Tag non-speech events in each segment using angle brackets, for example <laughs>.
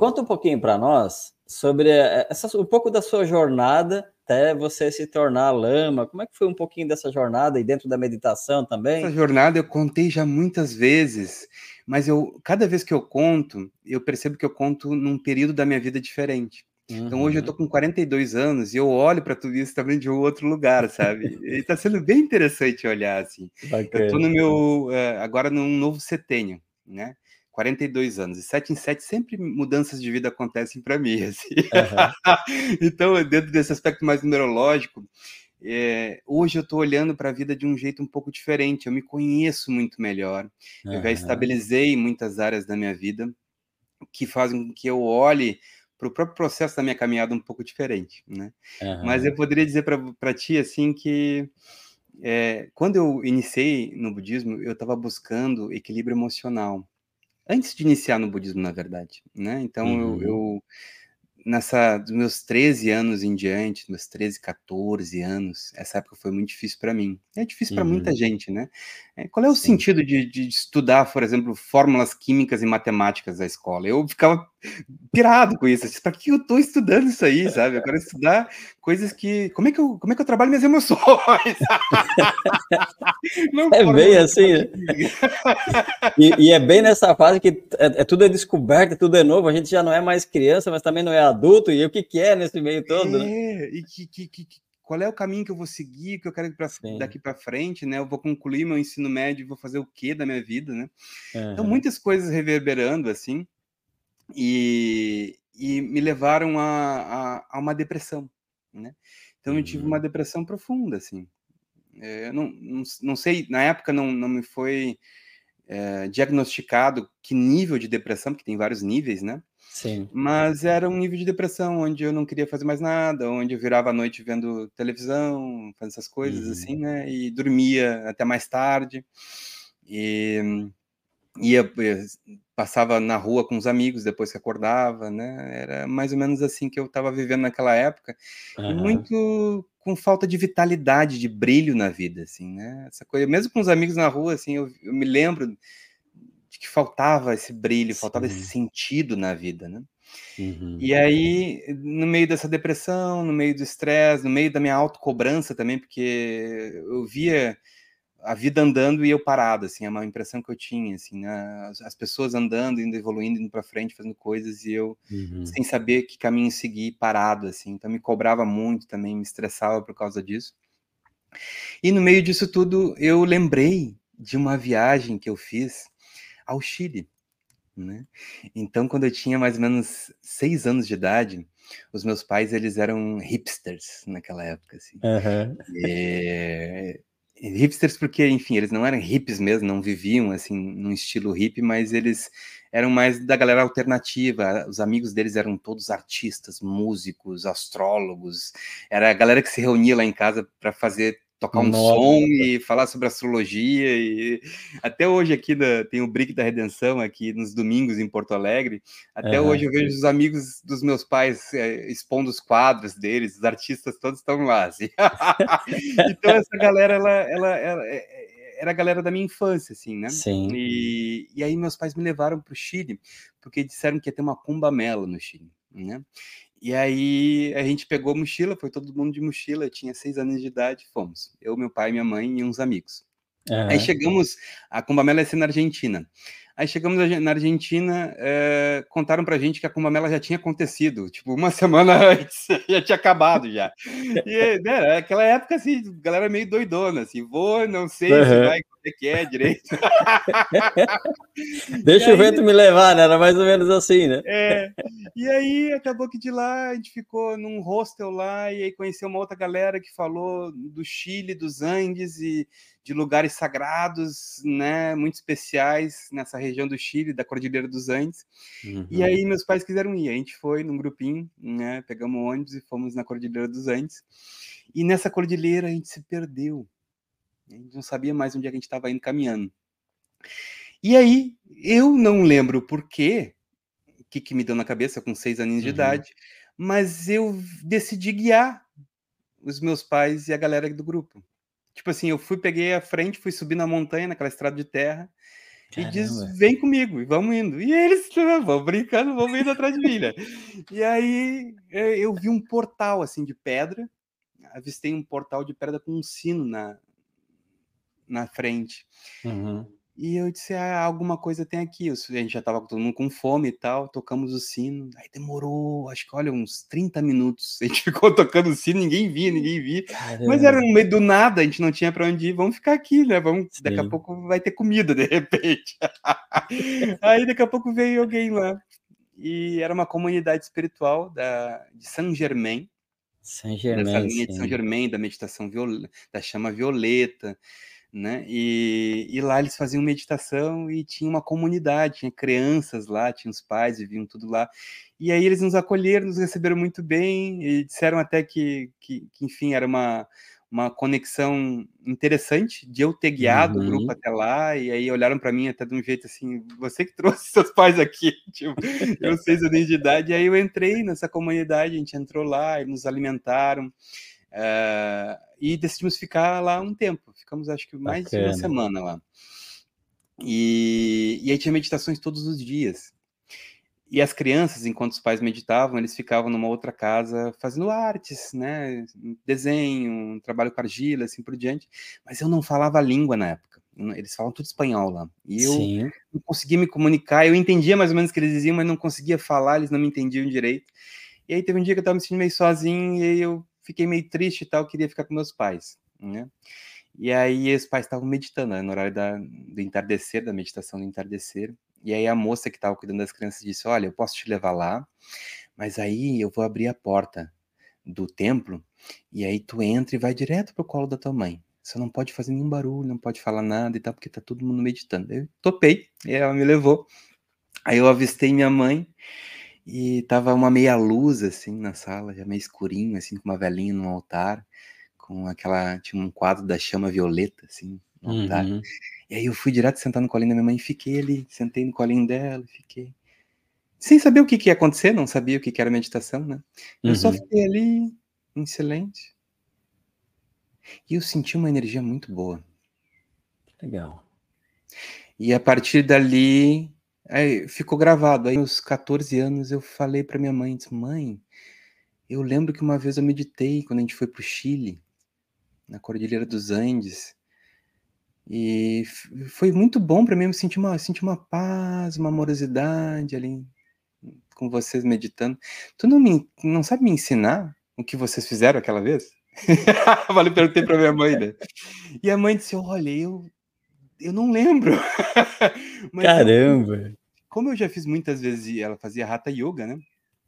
Conta um pouquinho para nós sobre essa, um pouco da sua jornada até você se tornar lama. Como é que foi um pouquinho dessa jornada e dentro da meditação também? Essa jornada eu contei já muitas vezes, mas eu cada vez que eu conto, eu percebo que eu conto num período da minha vida diferente. Uhum. Então hoje eu tô uhum. com 42 anos e eu olho para tudo isso também de um outro lugar, sabe? e tá sendo bem interessante olhar assim. Bacana. Eu tô no meu eh, agora num novo setênio, né? 42 anos. E 7 em 7 sempre mudanças de vida acontecem para mim. <laughs> Assim. Uhum. então, dentro desse aspecto mais numerológico, é, hoje eu estou olhando para a vida de um jeito um pouco diferente. Eu me conheço muito melhor. Uhum. Eu já estabilizei muitas áreas da minha vida que fazem com que eu olhe para o próprio processo da minha caminhada um pouco diferente, né? Uhum. Mas eu poderia dizer para ti assim que é, quando eu iniciei no budismo, eu estava buscando equilíbrio emocional antes de iniciar no budismo, na verdade, né? Então uhum. eu, eu, nessa dos meus 13 anos em diante, meus 13, 14 anos, essa época foi muito difícil para mim. É difícil para muita uhum. gente, né? É, qual é o Sim. sentido de, de, estudar, por exemplo, fórmulas químicas e matemáticas da escola? Eu ficava pirado com isso. Para que eu estou estudando isso aí, sabe? Eu quero estudar coisas que. Como é que eu, como é que eu trabalho minhas emoções? <laughs> é bem assim, né? e, e, é bem nessa fase que é, é, tudo é descoberto, tudo é novo. A gente já não é mais criança, mas também não é adulto. E o que, que é nesse meio todo, né? é, né? E que, que, que, qual é o caminho que eu vou seguir, que eu quero pra, daqui para frente, né? Eu vou concluir meu ensino médio, vou fazer o que da minha vida, né? Uhum. Então, muitas coisas reverberando, assim e, e me levaram a, a, a, uma depressão, né? Então eu tive uma uhum. depressão profunda, assim. É, não, não, não, sei, na época não, não me foi é, diagnosticado que nível de depressão, porque tem vários níveis, né? Sim. Mas era um nível de depressão onde eu não queria fazer mais nada, onde eu virava a noite vendo televisão, fazendo essas coisas uhum. assim, né? E dormia até mais tarde. E ia passava na rua com os amigos depois que acordava, né? Era mais ou menos assim que eu estava vivendo naquela época, uhum. muito com falta de vitalidade, de brilho na vida, assim, né? Essa coisa, mesmo com os amigos na rua, assim, eu, eu me lembro de que faltava esse brilho, Sim. faltava esse sentido na vida, né? Uhum. E aí, no meio dessa depressão, no meio do estresse, no meio da minha autocobrança também, porque eu via a vida andando e eu parado, assim, é uma impressão que eu tinha, assim, né? as, as, pessoas andando, indo evoluindo, indo para frente, fazendo coisas e eu uhum. sem saber que caminho seguir, parado, assim, então me cobrava muito também, me estressava por causa disso. E no meio disso tudo, eu lembrei de uma viagem que eu fiz ao Chile, né? Então, quando eu tinha mais ou menos seis anos de idade, os meus pais, eles eram hipsters naquela época, assim. Uhum. E hipsters porque, enfim, eles não eram hippies mesmo, não viviam assim num estilo hippie, mas eles eram mais da galera alternativa. Os amigos deles eram todos artistas, músicos, astrólogos. Era a galera que se reunia lá em casa para fazer tocar um Nossa. som e falar sobre astrologia e até hoje aqui na, tem o Brick da Redenção aqui nos domingos em Porto Alegre até uhum. hoje eu vejo os amigos dos meus pais é, expondo os quadros deles os artistas todos estão lá assim. <laughs> então essa galera ela, ela, ela, é, era a galera da minha infância assim né Sim. E, e aí meus pais me levaram para o Chile porque disseram que ia ter uma cumbamela no Chile né? E aí a gente pegou a mochila, foi todo mundo de mochila, eu tinha seis anos de idade, fomos. Eu, meu pai, minha mãe e uns amigos. Uhum. Aí chegamos, a Cumbamela ia ser na Argentina. Aí chegamos na Argentina, é, contaram pra gente que a Cumbamela já tinha acontecido, tipo, uma <laughs> semana antes, já tinha acabado já. E, né, aquela época, assim, galera meio doidona, assim, vou, não sei uhum. se vai, o que é direito. <laughs> Deixa e o aí, vento me levar, né? Era mais ou menos assim, né? É. E aí acabou que de lá a gente ficou num hostel lá e aí conheceu uma outra galera que falou do Chile, dos Andes e de lugares sagrados, né, muito especiais nessa região do Chile, da Cordilheira dos Andes. Uhum. E aí meus pais quiseram ir, a gente foi num grupinho, né, pegamos ônibus e fomos na Cordilheira dos Andes. E nessa cordilheira a gente se perdeu. A gente não sabia mais onde é a gente estava indo caminhando. E aí, eu não lembro por quê, o que, que me deu na cabeça com seis aninhos uhum. de idade, mas eu decidi guiar os meus pais e a galera do grupo. Tipo assim, eu fui, peguei a frente, fui subir na montanha, naquela estrada de terra, Caramba. e diz: vem comigo, e vamos indo. E eles vão brincando, vão indo atrás de mim, né? E aí é, eu vi um portal assim de pedra, avistei um portal de pedra com um sino na, na frente. Uhum. E eu disse, ah, alguma coisa tem aqui. A gente já tava todo mundo com fome e tal, tocamos o sino. Aí demorou, acho que, olha, uns 30 minutos. <laughs> A gente ficou tocando o sino, ninguém via, ninguém via. Caramba. Mas era no meio do nada, a gente não tinha para onde ir. Vamos ficar aqui, né? Vamos, daqui a pouco vai ter comida, de repente. <laughs> Aí daqui a pouco veio alguém lá. E era uma comunidade espiritual da, de Saint Germain. Saint Germain. Dessa linha sim. de Saint Germain, da meditação violeta, da chama violeta né? E, e, lá eles faziam meditação e tinha uma comunidade, tinha crianças lá, tinha os pais, viviam tudo lá. E aí eles nos acolheram, nos receberam muito bem e disseram até que, que, que enfim, era uma, uma conexão interessante de eu ter guiado uhum. o grupo até lá, e aí olharam para mim até de um jeito assim, você que trouxe <laughs> seus pais aqui, <laughs> tipo, eu anos de idade, e aí eu entrei nessa comunidade, a gente entrou lá, e nos alimentaram, Uh, e decidimos ficar lá um tempo. Ficamos, acho que, mais Bacana. de uma semana lá. E, e aí tinha meditações todos os dias. E as crianças, enquanto os pais meditavam, eles ficavam numa outra casa fazendo artes, né? Desenho, trabalho com argila, assim por diante. Mas eu não falava a língua na época. Eles falam tudo espanhol lá. E eu Sim. não conseguia me comunicar. Eu entendia mais ou menos o que eles diziam, mas não conseguia falar, eles não me entendiam direito. E aí teve um dia que eu estava me sentindo meio sozinho, e aí eu fiquei meio triste e tal, queria ficar com meus pais, né? E aí os pais estavam meditando, né, no horário da, do entardecer, da meditação do entardecer. E aí a moça que estava cuidando das crianças disse: Olha, eu posso te levar lá, mas aí eu vou abrir a porta do templo e aí tu entra e vai direto pro colo da tua mãe. Você não pode fazer nenhum barulho, não pode falar nada e tal, porque tá todo mundo meditando. Eu topei, e ela me levou. Aí eu avistei minha mãe e tava uma meia luz, assim, na sala, já meio escurinho, assim, com uma velhinha no altar, com aquela. Tinha um quadro da chama violeta, assim, no uhum. altar. E aí eu fui direto sentar no colinho da minha mãe e fiquei ali, sentei no colinho dela, fiquei. Sem saber o que, que ia acontecer, não sabia o que, que era meditação, né? Eu uhum. só fiquei ali, em silêncio. E eu senti uma energia muito boa. Legal. E a partir dali, Aí ficou gravado. Aí, aos 14 anos, eu falei para minha mãe: disse, Mãe, eu lembro que uma vez eu meditei quando a gente foi para o Chile, na Cordilheira dos Andes. E foi muito bom para mim. Eu senti uma, senti uma paz, uma amorosidade ali com vocês meditando. Tu não, me, não sabe me ensinar o que vocês fizeram aquela vez? <laughs> Falei, perguntei para minha mãe, né? E a mãe disse: Olha, eu, eu não lembro. <laughs> Caramba! Eu, como eu já fiz muitas vezes, ela fazia Hatha Yoga, né?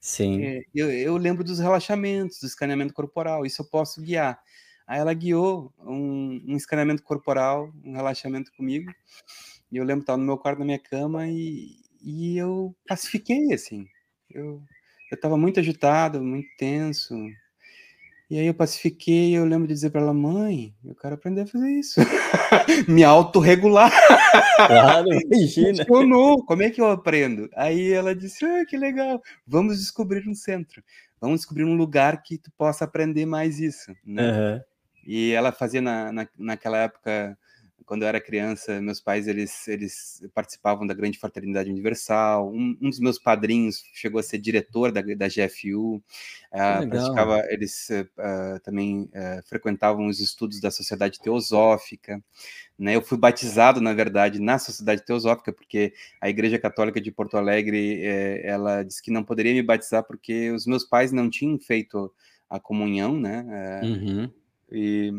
Sim. É, eu, eu, lembro dos relaxamentos, do escaneamento corporal, isso eu posso guiar. Aí ela guiou um, um escaneamento corporal, um relaxamento comigo, e eu lembro estava no meu quarto, na minha cama, e, e eu pacifiquei, assim. Eu estava muito agitado, muito tenso, e aí eu pacifiquei, eu lembro de dizer para ela, mãe, eu quero aprender a fazer isso. <laughs> Me autorregular. Claro, <laughs> imagina. Funcionou, como é que eu aprendo? Aí ela disse, ah, que legal, vamos descobrir um centro. Vamos descobrir um lugar que tu possa aprender mais isso. Né? Uhum. E ela fazia na, na, naquela época quando eu era criança, meus pais eles, eles participavam da Grande Fraternidade Universal. Um, um dos meus padrinhos chegou a ser diretor da, da GFU. Uh, ah, praticava, eles uh, também uh, frequentavam os estudos da Sociedade Teosófica. Né? Eu fui batizado, na verdade, na Sociedade Teosófica, porque a Igreja Católica de Porto Alegre eh, ela disse que não poderia me batizar porque os meus pais não tinham feito a comunhão, né? Uhum. E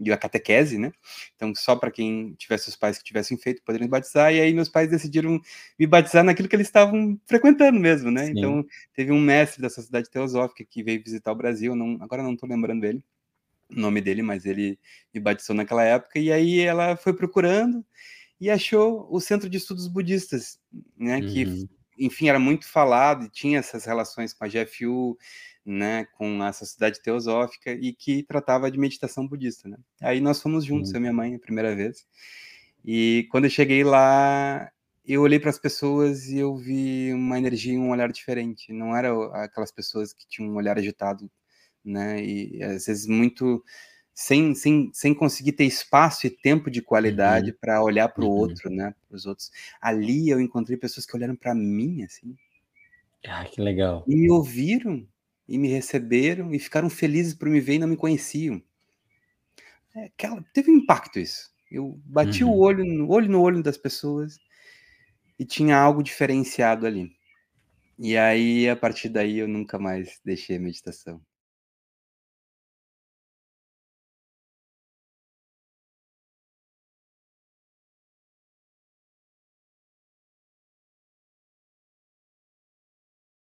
e a catequese, né? Então, só para quem tivesse os pais que tivessem feito, poderiam batizar, e aí meus pais decidiram me batizar naquilo que eles estavam frequentando mesmo, né? Sim. Então, teve um mestre da Sociedade Teosófica que veio visitar o Brasil, não, agora não estou lembrando ele, o nome dele, mas ele me batizou naquela época, e aí ela foi procurando e achou o Centro de Estudos Budistas, né? Uhum. Que, enfim, era muito falado e tinha essas relações com a GFU, né, com a Sociedade Teosófica e que tratava de meditação budista, né? Aí nós fomos juntos, uhum. eu e minha mãe, a primeira vez. E quando eu cheguei lá, eu olhei para as pessoas e eu vi uma energia e um olhar diferente. Não era aquelas pessoas que tinham um olhar agitado, né? E às vezes muito sem, sem, sem conseguir ter espaço e tempo de qualidade uhum. para olhar para o uhum. outro, né? Para os outros. Ali eu encontrei pessoas que olharam para mim, assim. Ah, que legal. E me ouviram, e me receberam, e ficaram felizes por me ver e não me conheciam. É, aquela, teve um impacto isso. Eu bati uhum. o olho no olho no olho das pessoas e tinha algo diferenciado ali. E aí, a partir daí, eu nunca mais deixei a meditação.